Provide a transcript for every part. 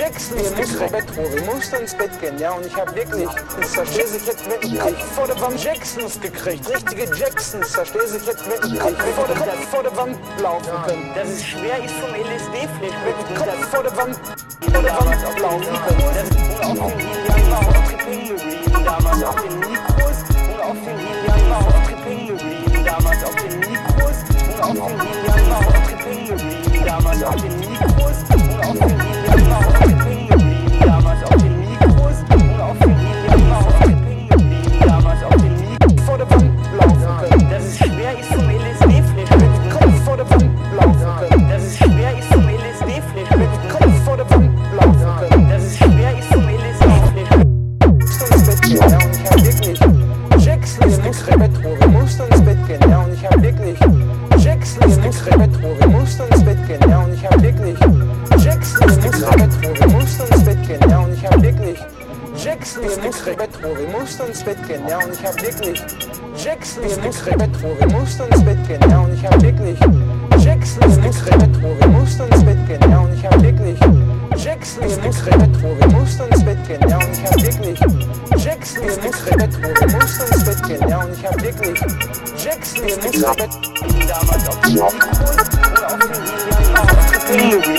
Jackson ist nicht Retro, wir mussten ins Bett gehen, ja, und ich habe wirklich, ich verstehe sich jetzt wirklich, vor der Wand Jacksons gekriegt, richtige Jacksons, verstehe sich jetzt wirklich, der, Kopf vor der Wand laufen können. Dass es schwer ist vom Mit Kopf vor der Wand, vor der Wand laufen können. Das ist auf den Helian auf Tripping geblieben, damals auf den Mikros und auf den Helian auf Tripping geblieben, damals auf den Mikros und auf den Helian auf Tripping geblieben, damals auf den Mikros und auf den Helian auf Jackson ist nix Retro, wir mussten ins Bett gehen, ja, und ich hab wirklich Jackson ist nix Retro, wir mussten ins Bett gehen, ja, und ich hab wirklich Jackson ist nix Retro, wir mussten ins Bett gehen, ja, und ich hab wirklich Jackson ist nix Retro, wir mussten ins Bett gehen, ja, und ich hab wirklich Jackson ist nix Retro, wir mussten ins Bett gehen, ja, und ich hab wirklich Jackson ist nix Retro. damals auf Mikros und auf den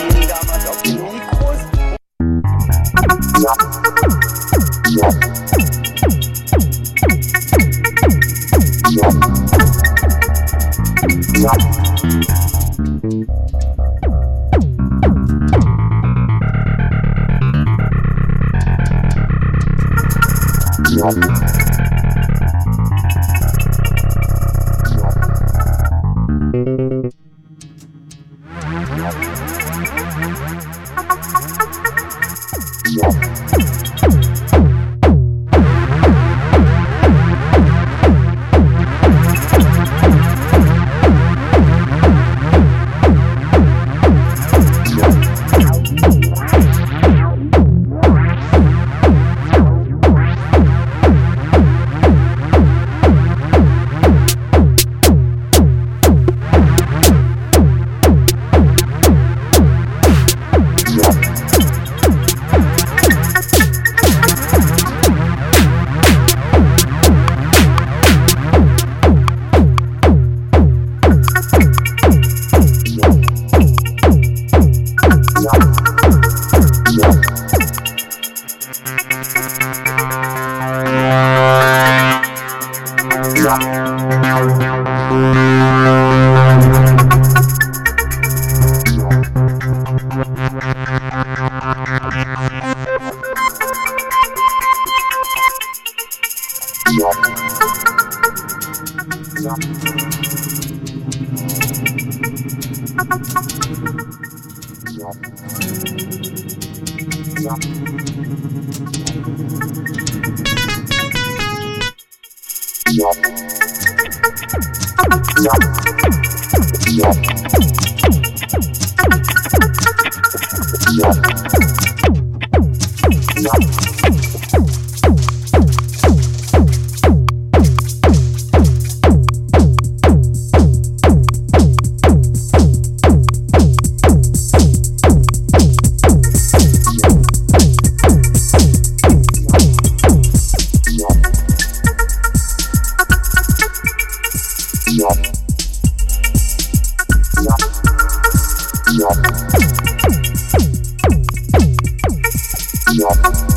Yeah. out.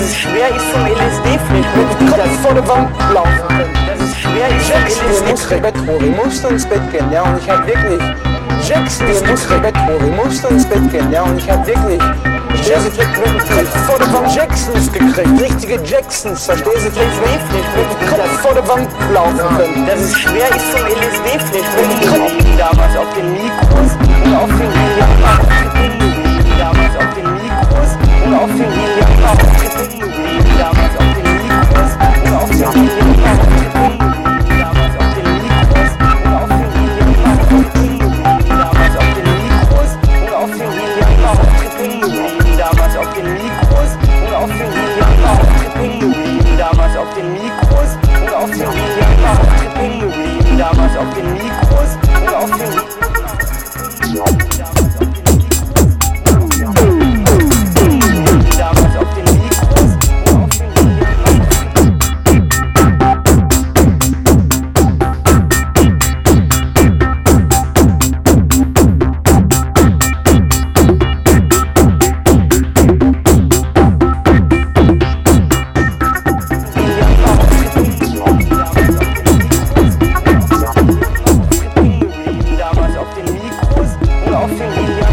Ist schwer, ich zum LSD-Flick Mit dem Kopf vor der Wand laufen können. Das ist schwer, Jackson, zum wir mussten ins Bett, Rory musste ins Bett gehen, ja, und ich hab wirklich. Jackson, wir mussten ins Bett, Rory musste ins Bett gehen, ja, und ich hab wirklich. Du, Flick mit dem Kopf vor der Wand Jacksons gekriegt, richtige Jacksons, verstehst du, Flick, Flick mit dem Kopf vor der Wand laufen können. Das ist schwer, ich zum LSD-Flick geblieben damals auf den Mikros Nick Rose, l'a